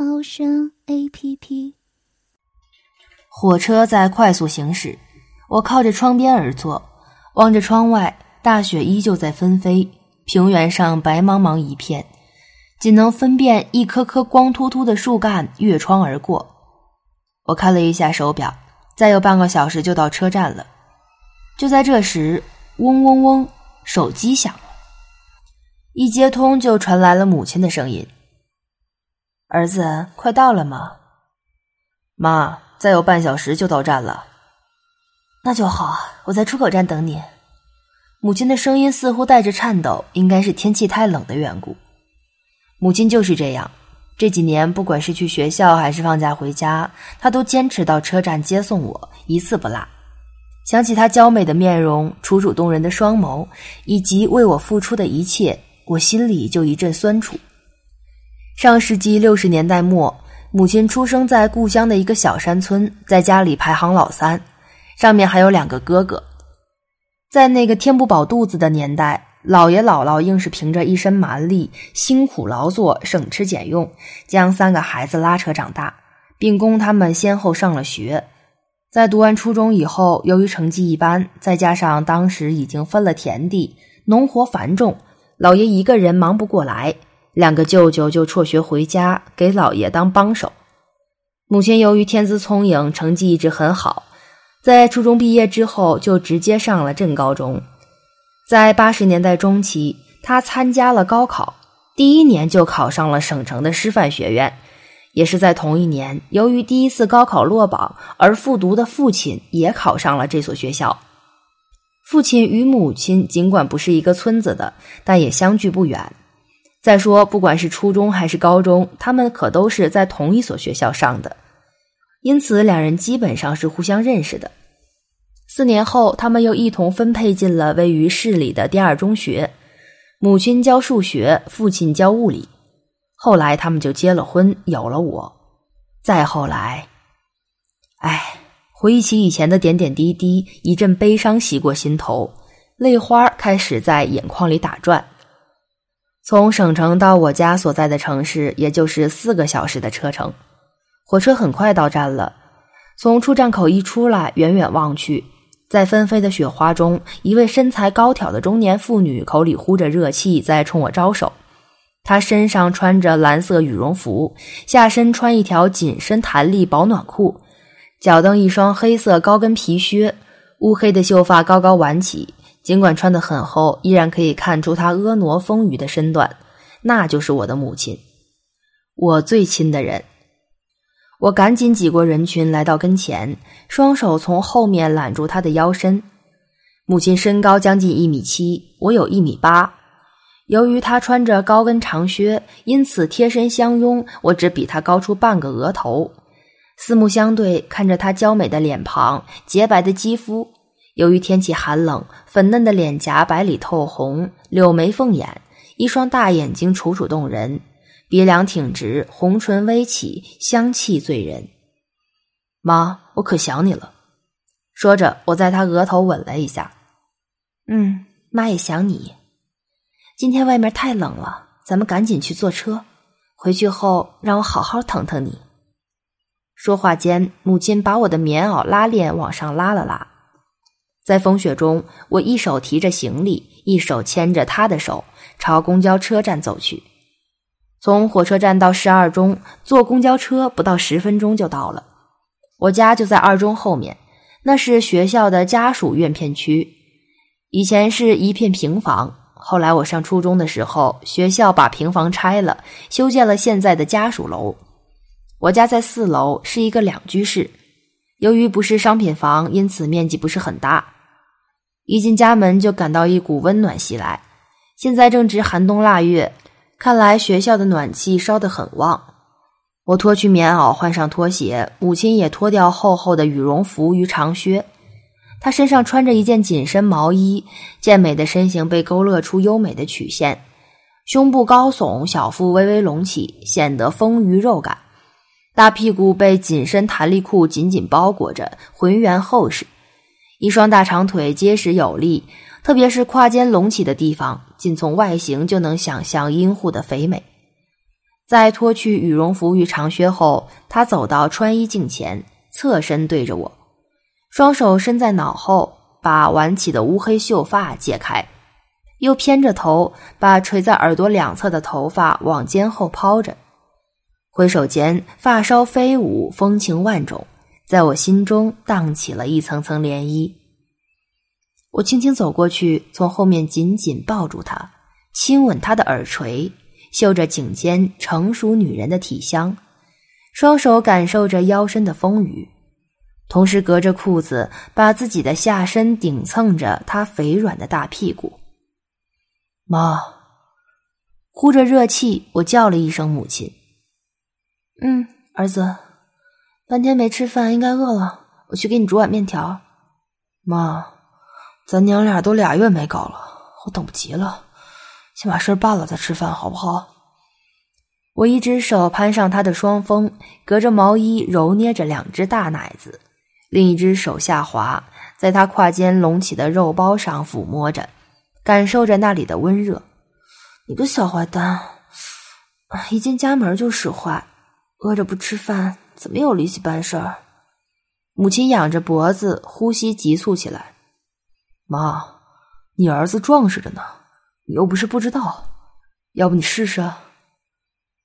猫声 A P P。火车在快速行驶，我靠着窗边而坐，望着窗外，大雪依旧在纷飞，平原上白茫茫一片，仅能分辨一棵棵光秃秃的树干越窗而过。我看了一下手表，再有半个小时就到车站了。就在这时，嗡嗡嗡，手机响了。一接通就传来了母亲的声音：“儿子，快到了吗？”“妈，再有半小时就到站了。”“那就好，我在出口站等你。”母亲的声音似乎带着颤抖，应该是天气太冷的缘故。母亲就是这样，这几年不管是去学校还是放假回家，她都坚持到车站接送我，一次不落。想起她娇美的面容、楚楚动人的双眸，以及为我付出的一切。我心里就一阵酸楚。上世纪六十年代末，母亲出生在故乡的一个小山村，在家里排行老三，上面还有两个哥哥。在那个填不饱肚子的年代，姥爷姥姥硬是凭着一身蛮力，辛苦劳作，省吃俭用，将三个孩子拉扯长大，并供他们先后上了学。在读完初中以后，由于成绩一般，再加上当时已经分了田地，农活繁重。老爷一个人忙不过来，两个舅舅就辍学回家给老爷当帮手。母亲由于天资聪颖，成绩一直很好，在初中毕业之后就直接上了镇高中。在八十年代中期，他参加了高考，第一年就考上了省城的师范学院。也是在同一年，由于第一次高考落榜而复读的父亲也考上了这所学校。父亲与母亲尽管不是一个村子的，但也相距不远。再说，不管是初中还是高中，他们可都是在同一所学校上的，因此两人基本上是互相认识的。四年后，他们又一同分配进了位于市里的第二中学，母亲教数学，父亲教物理。后来，他们就结了婚，有了我。再后来，唉。回忆起以前的点点滴滴，一阵悲伤袭过心头，泪花开始在眼眶里打转。从省城到我家所在的城市，也就是四个小时的车程。火车很快到站了，从出站口一出来，远远望去，在纷飞的雪花中，一位身材高挑的中年妇女口里呼着热气，在冲我招手。她身上穿着蓝色羽绒服，下身穿一条紧身弹力保暖裤。脚蹬一双黑色高跟皮靴，乌黑的秀发高高挽起。尽管穿得很厚，依然可以看出她婀娜丰腴的身段。那就是我的母亲，我最亲的人。我赶紧挤过人群，来到跟前，双手从后面揽住她的腰身。母亲身高将近一米七，我有一米八。由于她穿着高跟长靴，因此贴身相拥，我只比她高出半个额头。四目相对，看着她娇美的脸庞、洁白的肌肤。由于天气寒冷，粉嫩的脸颊白里透红，柳眉凤眼，一双大眼睛楚楚动人，鼻梁挺直，红唇微起，香气醉人。妈，我可想你了。说着，我在她额头吻了一下。嗯，妈也想你。今天外面太冷了，咱们赶紧去坐车，回去后让我好好疼疼你。说话间，母亲把我的棉袄拉链往上拉了拉。在风雪中，我一手提着行李，一手牵着她的手，朝公交车站走去。从火车站到市二中，坐公交车不到十分钟就到了。我家就在二中后面，那是学校的家属院片区。以前是一片平房，后来我上初中的时候，学校把平房拆了，修建了现在的家属楼。我家在四楼，是一个两居室。由于不是商品房，因此面积不是很大。一进家门就感到一股温暖袭来。现在正值寒冬腊月，看来学校的暖气烧得很旺。我脱去棉袄，换上拖鞋，母亲也脱掉厚厚的羽绒服与长靴。她身上穿着一件紧身毛衣，健美的身形被勾勒出优美的曲线，胸部高耸，小腹微微隆起，显得丰腴肉感。大屁股被紧身弹力裤紧紧包裹着，浑圆厚实。一双大长腿结实有力，特别是胯间隆起的地方，仅从外形就能想象阴户的肥美。在脱去羽绒服与长靴后，他走到穿衣镜前，侧身对着我，双手伸在脑后，把挽起的乌黑秀发解开，又偏着头，把垂在耳朵两侧的头发往肩后抛着。挥手间，发梢飞舞，风情万种，在我心中荡起了一层层涟漪。我轻轻走过去，从后面紧紧抱住他，亲吻他的耳垂，嗅着颈间成熟女人的体香，双手感受着腰身的风雨，同时隔着裤子把自己的下身顶蹭着他肥软的大屁股。妈，呼着热气，我叫了一声母亲。嗯，儿子，半天没吃饭，应该饿了。我去给你煮碗面条。妈，咱娘俩都俩月没搞了，我等不及了，先把事儿办了再吃饭，好不好？我一只手攀上他的双峰，隔着毛衣揉捏着两只大奶子，另一只手下滑，在他胯间隆起的肉包上抚摸着，感受着那里的温热。你个小坏蛋，一进家门就使坏。饿着不吃饭，怎么有力气办事儿？母亲仰着脖子，呼吸急促起来。妈，你儿子壮实着呢，你又不是不知道。要不你试试？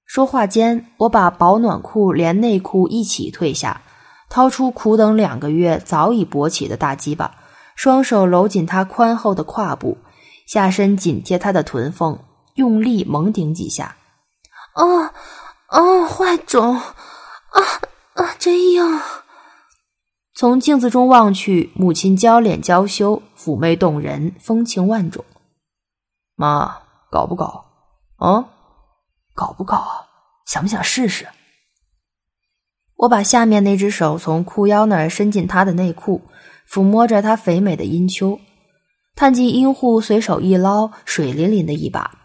说话间，我把保暖裤连内裤一起褪下，掏出苦等两个月早已勃起的大鸡巴，双手搂紧他宽厚的胯部，下身紧贴他的臀缝，用力猛顶几下。啊！啊，坏种！啊啊，真硬！从镜子中望去，母亲娇脸娇羞，妩媚动人，风情万种。妈，搞不搞？啊，搞不搞啊？想不想试试？我把下面那只手从裤腰那儿伸进他的内裤，抚摸着他肥美的阴丘，探进阴户，随手一捞，水淋淋的一把。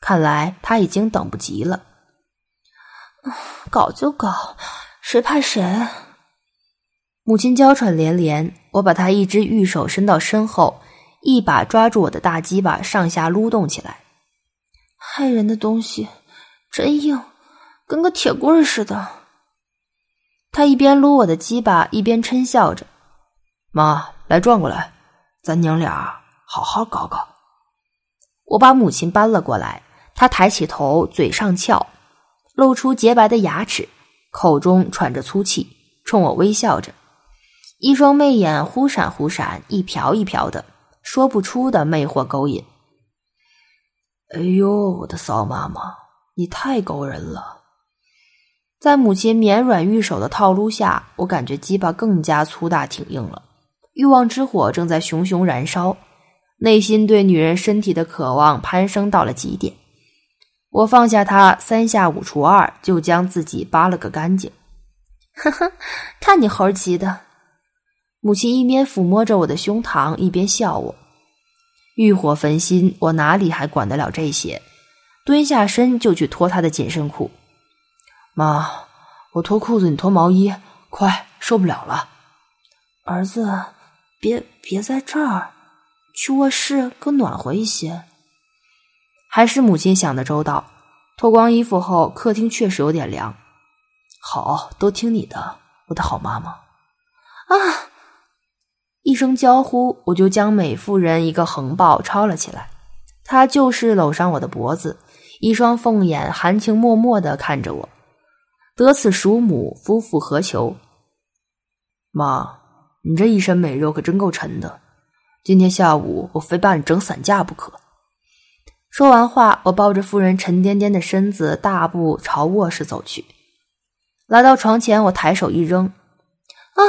看来他已经等不及了。搞就搞，谁怕谁？母亲娇喘连连，我把她一只玉手伸到身后，一把抓住我的大鸡巴，上下撸动起来。害人的东西，真硬，跟个铁棍似的。他一边撸我的鸡巴，一边嗔笑着：“妈，来转过来，咱娘俩好好搞搞。”我把母亲搬了过来，她抬起头，嘴上翘。露出洁白的牙齿，口中喘着粗气，冲我微笑着，一双媚眼忽闪忽闪，一瞟一瞟的，说不出的魅惑勾引。哎呦，我的骚妈妈，你太勾人了！在母亲绵软玉手的套路下，我感觉鸡巴更加粗大挺硬了，欲望之火正在熊熊燃烧，内心对女人身体的渴望攀升到了极点。我放下他，三下五除二就将自己扒了个干净。呵呵，看你猴急的！母亲一边抚摸着我的胸膛，一边笑我。欲火焚心，我哪里还管得了这些？蹲下身就去脱他的紧身裤。妈，我脱裤子，你脱毛衣，快，受不了了。儿子，别别在这儿，去卧室更暖和一些。还是母亲想的周到，脱光衣服后，客厅确实有点凉。好，都听你的，我的好妈妈。啊！一声娇呼，我就将美妇人一个横抱抄了起来。她就是搂上我的脖子，一双凤眼含情脉脉的看着我。得此鼠母，夫复何求？妈，你这一身美肉可真够沉的，今天下午我非把你整散架不可。说完话，我抱着夫人沉甸甸的身子，大步朝卧室走去。来到床前，我抬手一扔，啊！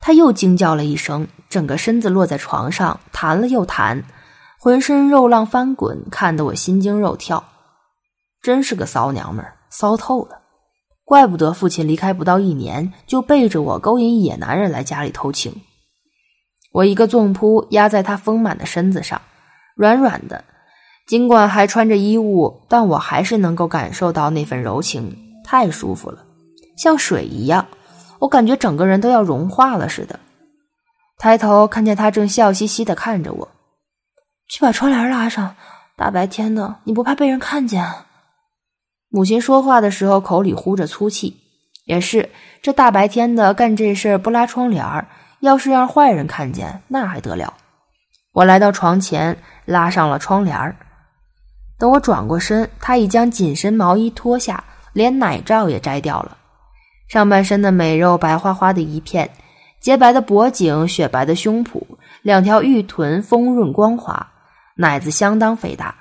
她又惊叫了一声，整个身子落在床上，弹了又弹，浑身肉浪翻滚，看得我心惊肉跳。真是个骚娘们儿，骚透了！怪不得父亲离开不到一年，就背着我勾引野男人来家里偷情。我一个纵扑压在他丰满的身子上，软软的。尽管还穿着衣物，但我还是能够感受到那份柔情，太舒服了，像水一样，我感觉整个人都要融化了似的。抬头看见他正笑嘻嘻的看着我，去把窗帘拉上，大白天的，你不怕被人看见？母亲说话的时候口里呼着粗气，也是这大白天的干这事儿不拉窗帘要是让坏人看见，那还得了？我来到床前，拉上了窗帘儿。等我转过身，他已将紧身毛衣脱下，连奶罩也摘掉了。上半身的美肉白花花的一片，洁白的脖颈，雪白的胸脯，两条玉臀丰润光滑，奶子相当肥大。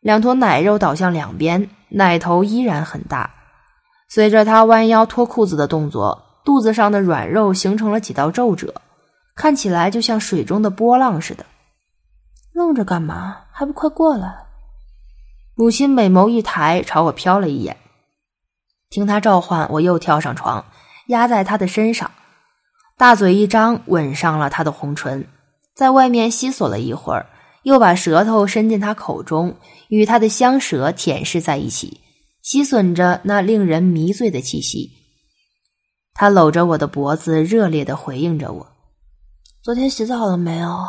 两坨奶肉倒向两边，奶头依然很大。随着他弯腰脱裤子的动作，肚子上的软肉形成了几道皱褶，看起来就像水中的波浪似的。愣着干嘛？还不快过来！母亲美眸一抬，朝我瞟了一眼。听他召唤，我又跳上床，压在他的身上，大嘴一张，吻上了他的红唇，在外面吸索了一会儿，又把舌头伸进他口中，与他的香舌舔舐在一起，吸吮着那令人迷醉的气息。他搂着我的脖子，热烈的回应着我：“昨天洗澡了没有？”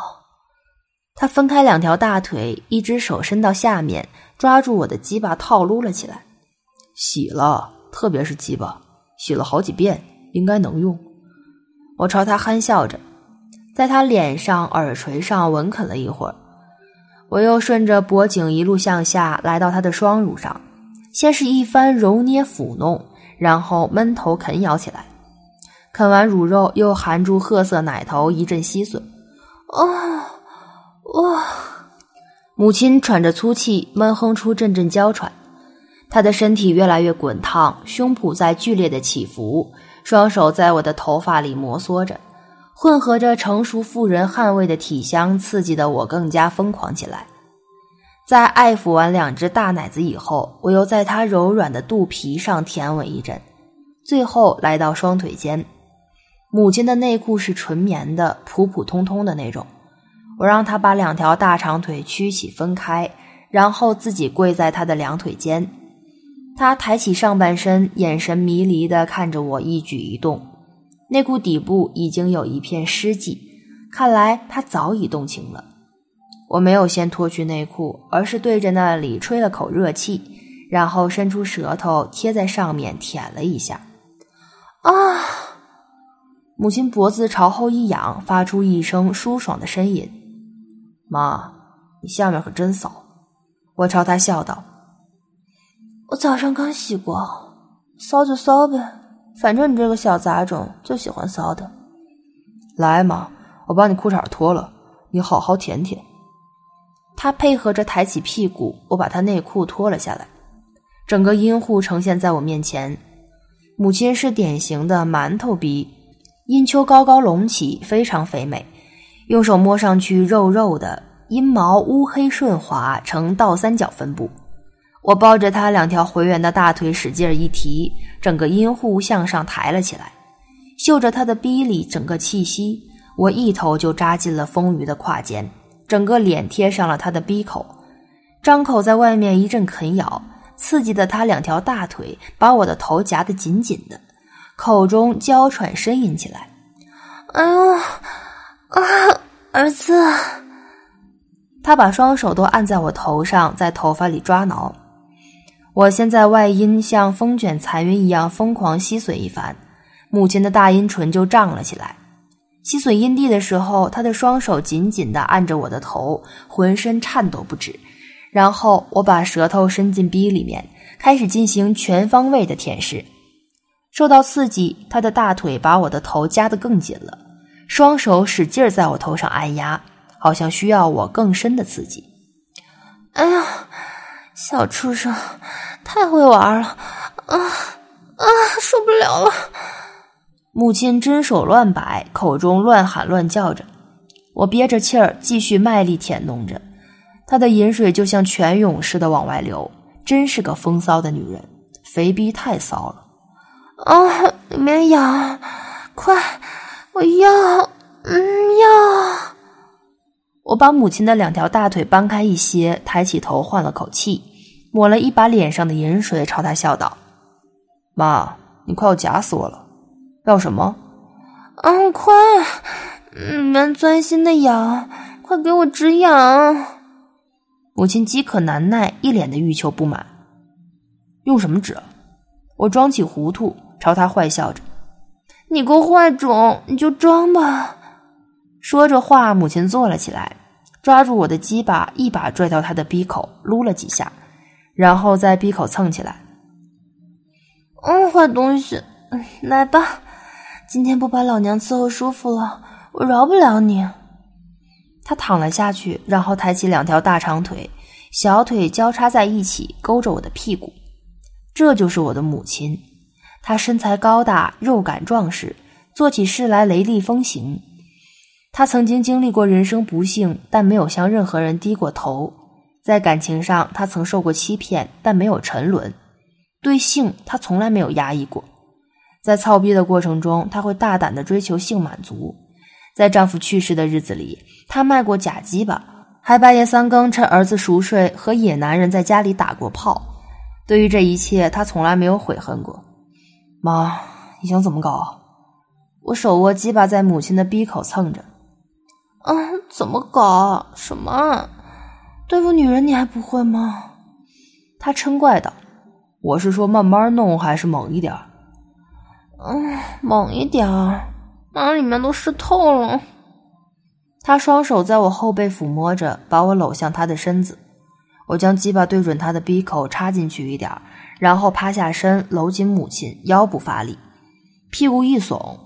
他分开两条大腿，一只手伸到下面。抓住我的鸡巴套撸了起来，洗了，特别是鸡巴，洗了好几遍，应该能用。我朝他憨笑着，在他脸上、耳垂上吻啃了一会儿。我又顺着脖颈一路向下，来到他的双乳上，先是一番揉捏抚弄，然后闷头啃咬起来。啃完乳肉，又含住褐色奶头一阵吸吮。啊，母亲喘着粗气，闷哼出阵阵娇喘。她的身体越来越滚烫，胸脯在剧烈的起伏，双手在我的头发里摩挲着，混合着成熟妇人汗味的体香，刺激的我更加疯狂起来。在爱抚完两只大奶子以后，我又在她柔软的肚皮上舔吻一阵，最后来到双腿间。母亲的内裤是纯棉的，普普通通的那种。我让他把两条大长腿曲起分开，然后自己跪在他的两腿间。他抬起上半身，眼神迷离地看着我一举一动。内裤底部已经有一片湿迹，看来他早已动情了。我没有先脱去内裤，而是对着那里吹了口热气，然后伸出舌头贴在上面舔了一下。啊！母亲脖子朝后一仰，发出一声舒爽的呻吟。妈，你下面可真骚！我朝他笑道：“我早上刚洗过，骚就骚呗，反正你这个小杂种就喜欢骚的。来嘛，我把你裤衩脱了，你好好舔舔。”他配合着抬起屁股，我把他内裤脱了下来，整个阴户呈现在我面前。母亲是典型的馒头鼻，阴丘高高隆起，非常肥美。用手摸上去肉肉的，阴毛乌黑顺滑，呈倒三角分布。我抱着他两条回圆的大腿，使劲一提，整个阴户向上抬了起来。嗅着他的逼里整个气息，我一头就扎进了丰腴的胯间，整个脸贴上了他的逼口，张口在外面一阵啃咬，刺激的他两条大腿把我的头夹得紧紧的，口中娇喘呻吟起来。哎呦！啊，儿子！他把双手都按在我头上，在头发里抓挠。我先在外阴像风卷残云一样疯狂吸吮一番，母亲的大阴唇就胀了起来。吸吮阴蒂的时候，他的双手紧紧地按着我的头，浑身颤抖不止。然后我把舌头伸进逼里面，开始进行全方位的舔舐。受到刺激，他的大腿把我的头夹得更紧了。双手使劲在我头上按压，好像需要我更深的刺激。哎呀，小畜生，太会玩了！啊啊，受不了了！母亲真手乱摆，口中乱喊乱叫着。我憋着气儿，继续卖力舔弄着。她的饮水就像泉涌似的往外流，真是个风骚的女人，肥逼太骚了！啊，里面痒，快，我要，嗯，要。我把母亲的两条大腿搬开一些，抬起头换了口气，抹了一把脸上的盐水，朝她笑道：“妈，你快要夹死我了，要什么？嗯，快，你们钻心的痒，快给我止痒。”母亲饥渴难耐，一脸的欲求不满。用什么止？我装起糊涂。朝他坏笑着，你个坏种，你就装吧。说着话，母亲坐了起来，抓住我的鸡巴，一把拽到他的鼻口，撸了几下，然后在鼻口蹭起来。嗯，坏东西，来吧，今天不把老娘伺候舒服了，我饶不了你。他躺了下去，然后抬起两条大长腿，小腿交叉在一起，勾着我的屁股。这就是我的母亲。他身材高大，肉感壮实，做起事来雷厉风行。他曾经经历过人生不幸，但没有向任何人低过头。在感情上，他曾受过欺骗，但没有沉沦。对性，他从来没有压抑过。在操逼的过程中，他会大胆的追求性满足。在丈夫去世的日子里，她卖过假鸡巴，还半夜三更趁儿子熟睡和野男人在家里打过炮。对于这一切，她从来没有悔恨过。妈，你想怎么搞？我手握鸡巴在母亲的鼻口蹭着。啊，怎么搞？什么？对付女人你还不会吗？他嗔怪道：“我是说慢慢弄还是猛一点？”嗯，猛一点儿。妈，里面都湿透了。他双手在我后背抚摸着，把我搂向他的身子。我将鸡巴对准他的鼻口插进去一点儿。然后趴下身，搂紧母亲，腰部发力，屁股一耸，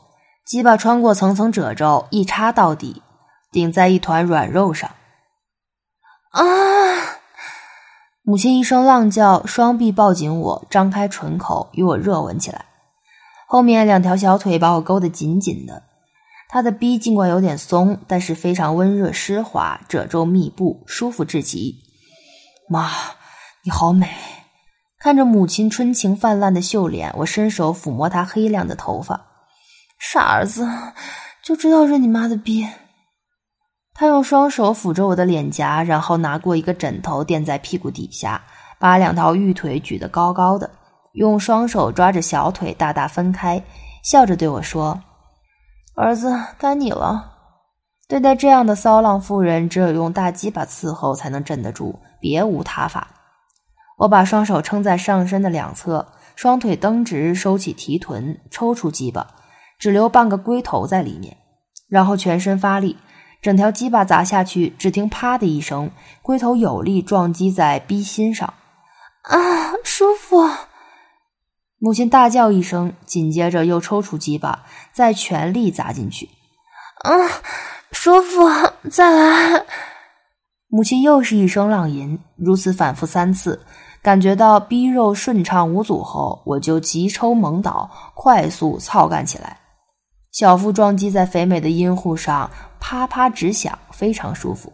鸡巴穿过层层褶皱，一插到底，顶在一团软肉上。啊！母亲一声浪叫，双臂抱紧我，张开唇口与我热吻起来。后面两条小腿把我勾得紧紧的。他的逼尽管有点松，但是非常温热湿滑，褶皱密布，舒服至极。妈，你好美。看着母亲春情泛滥的秀脸，我伸手抚摸她黑亮的头发。傻儿子，就知道认你妈的逼。他用双手抚着我的脸颊，然后拿过一个枕头垫在屁股底下，把两条玉腿举得高高的，用双手抓着小腿大大分开，笑着对我说：“儿子，该你了。对待这样的骚浪妇人，只有用大鸡巴伺候才能镇得住，别无他法。”我把双手撑在上身的两侧，双腿蹬直，收起提臀，抽出鸡巴，只留半个龟头在里面，然后全身发力，整条鸡巴砸下去，只听“啪”的一声，龟头有力撞击在逼心上，啊，舒服！母亲大叫一声，紧接着又抽出鸡巴，再全力砸进去，啊，舒服！再来！母亲又是一声浪吟，如此反复三次。感觉到逼肉顺畅无阻后，我就急抽猛倒，快速操干起来。小腹撞击在肥美的阴户上，啪啪直响，非常舒服。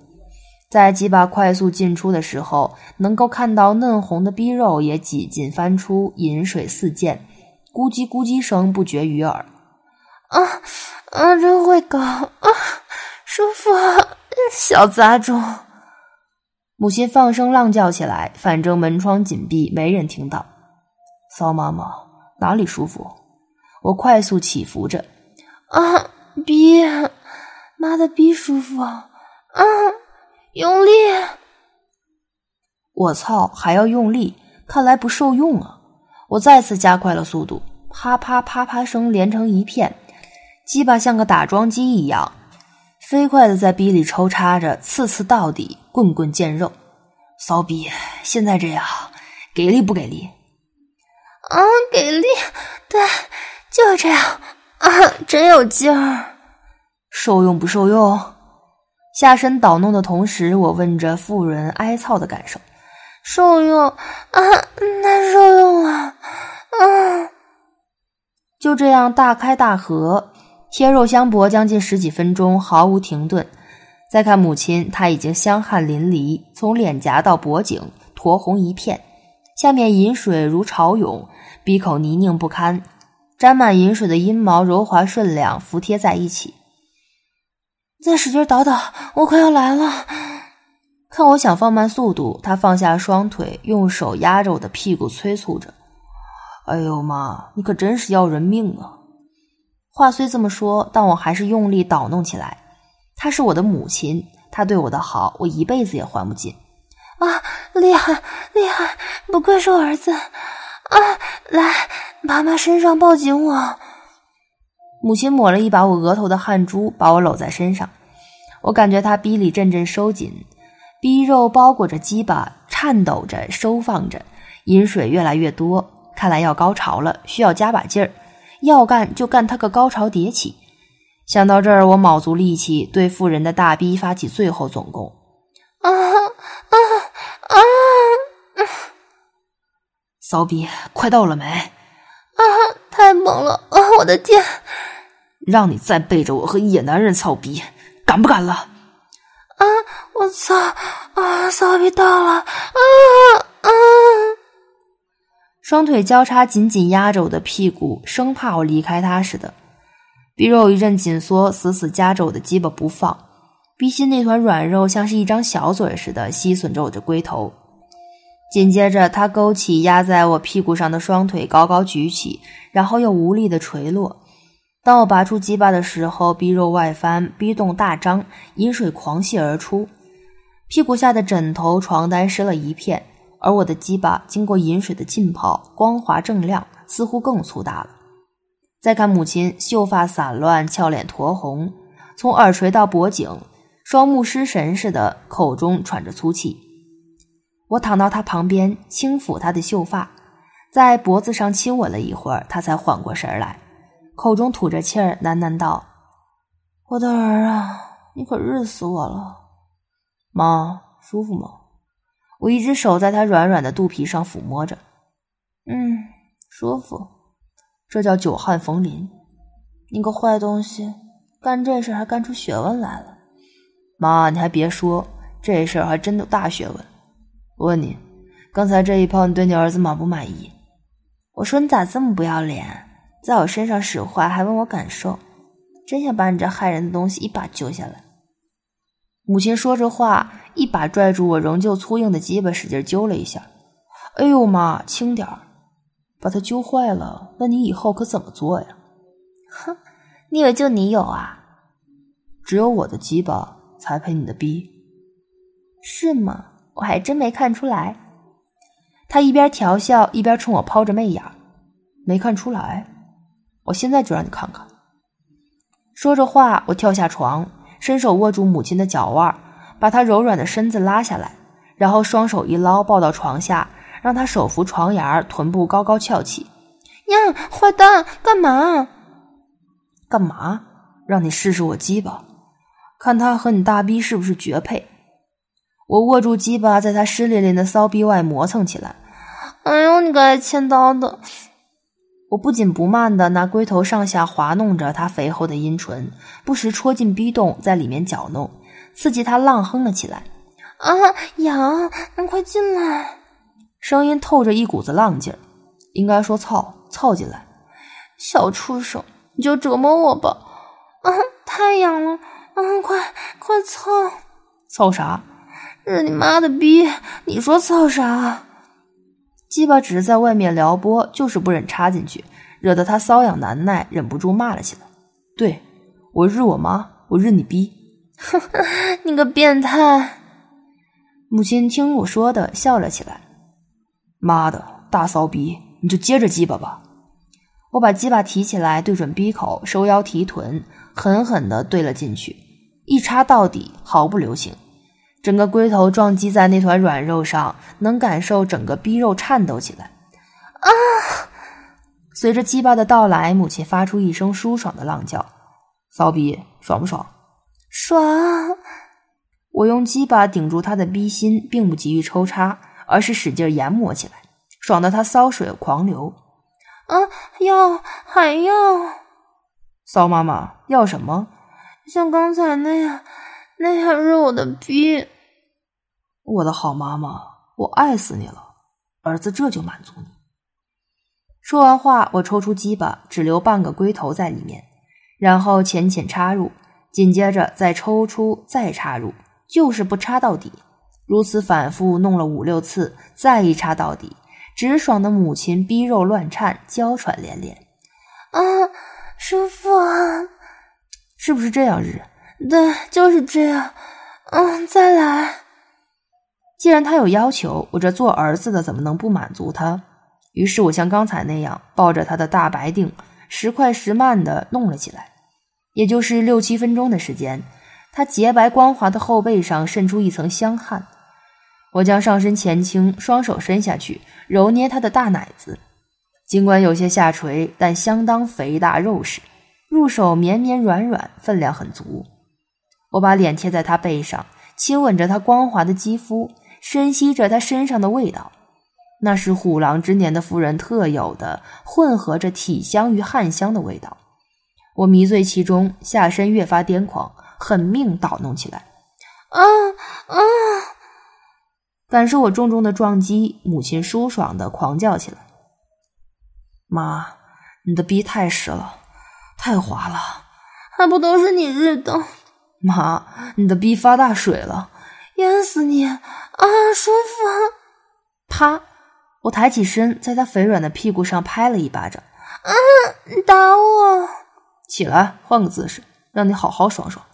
在几把快速进出的时候，能够看到嫩红的逼肉也几近翻出，饮水四溅，咕叽咕叽声不绝于耳。啊啊，真会搞啊，舒服，小杂种。母亲放声浪叫起来，反正门窗紧闭，没人听到。骚妈妈哪里舒服？我快速起伏着，啊，逼，妈的逼舒服啊！用力！我操，还要用力？看来不受用啊！我再次加快了速度，啪啪啪啪声连成一片，鸡巴像个打桩机一样。飞快的在逼里抽插着，刺刺到底，棍棍见肉。骚逼，现在这样，给力不给力？啊，给力！对，就是这样啊，真有劲儿。受用不受用？下身捣弄的同时，我问着妇人哀操的感受。受用啊，那受用啊，啊！就这样大开大合。贴肉相搏将近十几分钟，毫无停顿。再看母亲，她已经香汗淋漓，从脸颊到脖颈酡红一片，下面饮水如潮涌，鼻口泥泞不堪。沾满饮水的阴毛柔滑顺亮，服贴在一起。再使劲倒倒，我快要来了。看我想放慢速度，他放下双腿，用手压着我的屁股，催促着：“哎呦妈，你可真是要人命啊！”话虽这么说，但我还是用力捣弄起来。她是我的母亲，她对我的好，我一辈子也还不尽。啊，厉害，厉害！不愧是我儿子。啊，来，妈妈身上抱紧我。母亲抹了一把我额头的汗珠，把我搂在身上。我感觉她逼里阵阵收紧。逼肉包裹着鸡巴，颤抖着收放着，饮水越来越多，看来要高潮了，需要加把劲儿。要干就干他个高潮迭起。想到这儿，我卯足力气对妇人的大逼发起最后总攻。啊啊啊！骚逼，快到了没？啊！太猛了！啊！我的天！让你再背着我和野男人操逼，敢不敢了？啊！我操！啊！骚逼到了！啊啊！双腿交叉，紧紧压着我的屁股，生怕我离开他似的。逼肉一阵紧缩，死死夹着我的鸡巴不放。逼心那团软肉像是一张小嘴似的吸吮着我的龟头。紧接着，他勾起压在我屁股上的双腿，高高举起，然后又无力的垂落。当我拔出鸡巴的时候，逼肉外翻，逼洞大张，饮水狂泻而出，屁股下的枕头、床单湿了一片，而我的鸡巴经过饮水的浸泡，光滑正亮，似乎更粗大了。再看母亲，秀发散乱，俏脸酡红，从耳垂到脖颈，双目失神似的，口中喘着粗气。我躺到她旁边，轻抚她的秀发，在脖子上亲吻了一会儿，她才缓过神来。口中吐着气儿，喃喃道：“我的儿啊，你可日死我了。”妈，舒服吗？我一只手在他软软的肚皮上抚摸着。嗯，舒服。这叫久旱逢淋。你个坏东西，干这事还干出学问来了。妈，你还别说，这事儿还真有大学问。我问你，刚才这一炮，你对你儿子满不满意？我说你咋这么不要脸？在我身上使坏，还问我感受，真想把你这害人的东西一把揪下来。母亲说着话，一把拽住我仍旧粗硬的鸡巴，使劲揪了一下。哎呦妈，轻点儿，把它揪坏了，那你以后可怎么做呀？哼，你以为就你有啊？只有我的鸡巴才配你的逼，是吗？我还真没看出来。他一边调笑，一边冲我抛着媚眼，没看出来。我现在就让你看看。说着话，我跳下床，伸手握住母亲的脚腕，把他柔软的身子拉下来，然后双手一捞，抱到床下，让他手扶床沿，臀部高高翘起。呀，坏蛋，干嘛？干嘛？让你试试我鸡巴，看他和你大逼是不是绝配。我握住鸡巴，在他湿淋淋的骚逼外磨蹭起来。哎呦，你个爱欠刀的！我不紧不慢的拿龟头上下滑弄着他肥厚的阴唇，不时戳进逼洞，在里面搅弄，刺激他浪哼了起来。啊，痒！你快进来！声音透着一股子浪劲儿，应该说操，操进来！小畜生，你就折磨我吧！啊，太痒了！啊，快快操！操啥？日你妈的逼！你说操啥？鸡巴只是在外面撩拨，就是不忍插进去，惹得他瘙痒难耐，忍不住骂了起来。对我日我妈，我日你逼！呵 呵你个变态！母亲听我说的，笑了起来。妈的，大骚逼，你就接着鸡巴吧！我把鸡巴提起来，对准逼口，收腰提臀，狠狠的对了进去，一插到底，毫不留情。整个龟头撞击在那团软肉上，能感受整个逼肉颤抖起来。啊！随着鸡巴的到来，母亲发出一声舒爽的浪叫：“骚逼，爽不爽？”“爽！”我用鸡巴顶住他的逼心，并不急于抽插，而是使劲研磨起来，爽得他骚水狂流。啊！要还要？骚妈妈要什么？像刚才那样，那样是我的逼。我的好妈妈，我爱死你了，儿子这就满足你。说完话，我抽出鸡巴，只留半个龟头在里面，然后浅浅插入，紧接着再抽出，再插入，就是不插到底。如此反复弄了五六次，再一插到底，直爽的母亲逼肉乱颤，娇喘连连。啊，舒服啊！是不是这样日？对，就是这样。嗯，再来。既然他有要求，我这做儿子的怎么能不满足他？于是我像刚才那样，抱着他的大白腚，时快时慢的弄了起来。也就是六七分钟的时间，他洁白光滑的后背上渗出一层香汗。我将上身前倾，双手伸下去揉捏他的大奶子，尽管有些下垂，但相当肥大肉实，入手绵绵软软，分量很足。我把脸贴在他背上，亲吻着他光滑的肌肤，深吸着他身上的味道，那是虎狼之年的夫人特有的混合着体香与汗香的味道。我迷醉其中，下身越发癫狂，狠命捣弄起来。啊啊！感受我重重的撞击，母亲舒爽的狂叫起来：“妈，你的逼太实了，太滑了，还不都是你日的？妈，你的逼发大水了，淹死你！啊，舒服！”啪！我抬起身，在他肥软的屁股上拍了一巴掌。“啊，你打我！”起来，换个姿势，让你好好爽爽。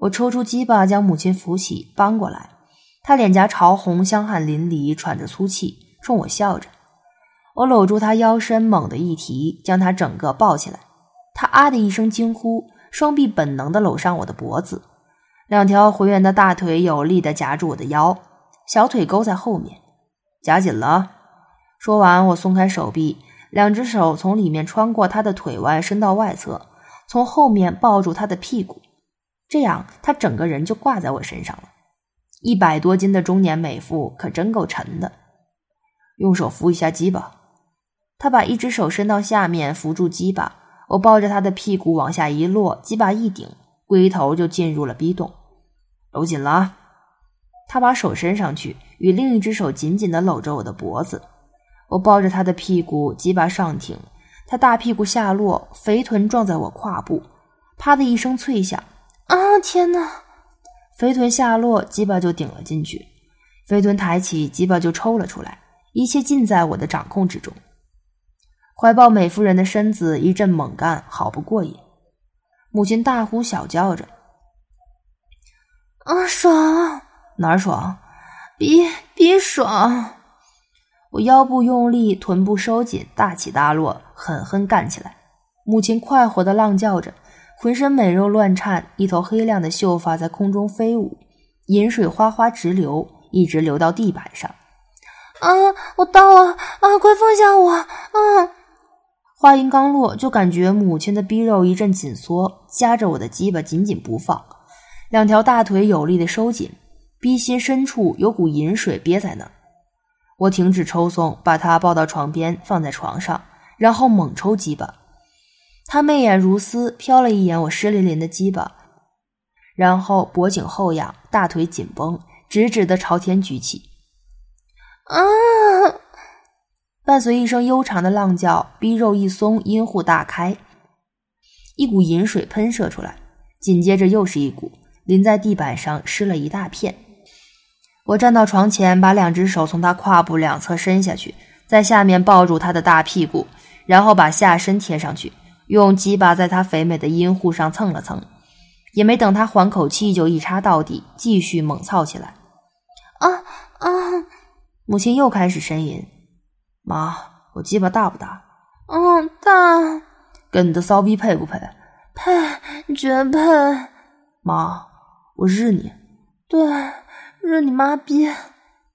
我抽出鸡巴，将母亲扶起，搬过来。她脸颊潮红，香汗淋漓，喘着粗气，冲我笑着。我搂住她腰身，猛地一提，将她整个抱起来。她啊的一声惊呼，双臂本能地搂上我的脖子，两条浑圆的大腿有力地夹住我的腰，小腿勾在后面，夹紧了。说完，我松开手臂，两只手从里面穿过他的腿弯，伸到外侧，从后面抱住他的屁股，这样他整个人就挂在我身上了。一百多斤的中年美妇可真够沉的，用手扶一下鸡巴。他把一只手伸到下面扶住鸡巴，我抱着他的屁股往下一落，鸡巴一顶，龟头就进入了逼洞，搂紧了。他把手伸上去，与另一只手紧紧的搂着我的脖子。我抱着他的屁股，鸡巴上挺，他大屁股下落，肥臀撞在我胯部，啪的一声脆响。啊！天哪！肥臀下落，鸡巴就顶了进去；肥臀抬起，鸡巴就抽了出来。一切尽在我的掌控之中。怀抱美夫人的身子一阵猛干，好不过瘾。母亲大呼小叫着：“啊，爽！哪儿爽？比比爽！”我腰部用力，臀部收紧，大起大落，狠狠干起来。母亲快活的浪叫着。浑身美肉乱颤，一头黑亮的秀发在空中飞舞，饮水哗哗直流，一直流到地板上。啊！我到了！啊！快放下我！啊！话音刚落，就感觉母亲的逼肉一阵紧缩，夹着我的鸡巴紧紧不放，两条大腿有力的收紧，逼心深处有股饮水憋在那儿。我停止抽送，把他抱到床边，放在床上，然后猛抽鸡巴。他媚眼如丝，瞟了一眼我湿淋淋的鸡巴，然后脖颈后仰，大腿紧绷，直直的朝天举起。啊！伴随一声悠长的浪叫，逼肉一松，阴户大开，一股饮水喷射出来，紧接着又是一股，淋在地板上，湿了一大片。我站到床前，把两只手从他胯部两侧伸下去，在下面抱住他的大屁股，然后把下身贴上去。用鸡巴在他肥美的阴户上蹭了蹭，也没等他缓口气，就一插到底，继续猛操起来。啊啊！母亲又开始呻吟：“妈，我鸡巴大不大？”“嗯，大。”“跟你的骚逼配不配？”“配，绝配。”“妈，我日你。”“对，日你妈逼！”“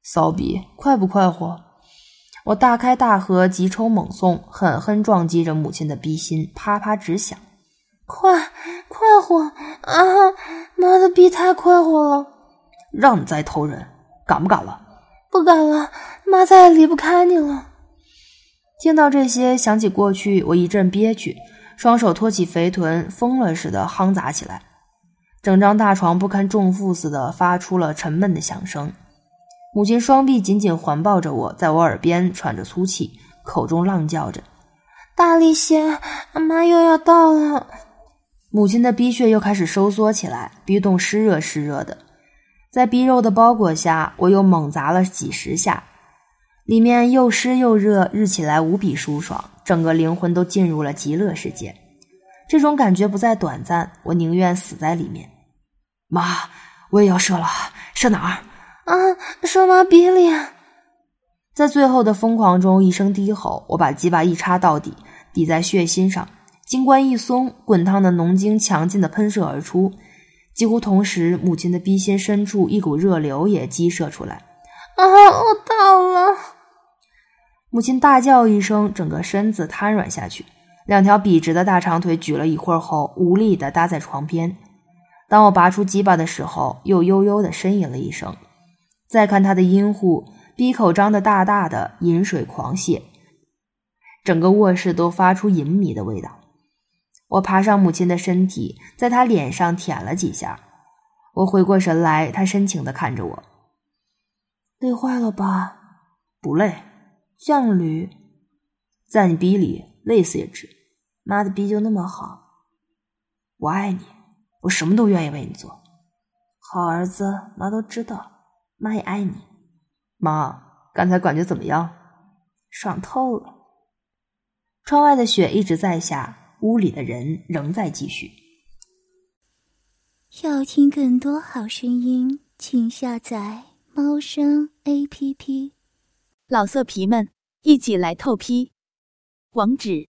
骚逼，快不快活？”我大开大合，急抽猛送，狠狠撞击着母亲的逼心，啪啪直响。快快活啊！妈的逼太快活了！让你再偷人，敢不敢了？不敢了，妈再也离不开你了。听到这些，想起过去，我一阵憋屈，双手托起肥臀，疯了似的夯砸起来，整张大床不堪重负似的发出了沉闷的响声。母亲双臂紧紧环抱着我，在我耳边喘着粗气，口中浪叫着：“大力些，妈又要到了。”母亲的逼穴又开始收缩起来，逼洞湿热湿热的，在逼肉的包裹下，我又猛砸了几十下，里面又湿又热，日起来无比舒爽，整个灵魂都进入了极乐世界。这种感觉不再短暂，我宁愿死在里面。妈，我也要射了，射哪儿？啊，射妈鼻里！在最后的疯狂中，一声低吼，我把鸡巴一插到底，抵在血心上。金冠一松，滚烫的浓精强劲的喷射而出，几乎同时，母亲的逼心深处一股热流也激射出来。啊！我到了！母亲大叫一声，整个身子瘫软下去，两条笔直的大长腿举了一会儿后，无力的搭在床边。当我拔出鸡巴的时候，又悠悠的呻吟了一声。再看他的阴户，闭口张得大大的，饮水狂泻，整个卧室都发出淫糜的味道。我爬上母亲的身体，在她脸上舔了几下。我回过神来，她深情的看着我：“累坏了吧？不累，犟驴，在你逼里累死也值。妈的逼就那么好，我爱你，我什么都愿意为你做。好儿子，妈都知道，妈也爱你。妈，刚才感觉怎么样？爽透了。窗外的雪一直在下。”屋里的人仍在继续。要听更多好声音，请下载猫声 A P P。老色皮们，一起来透批！网址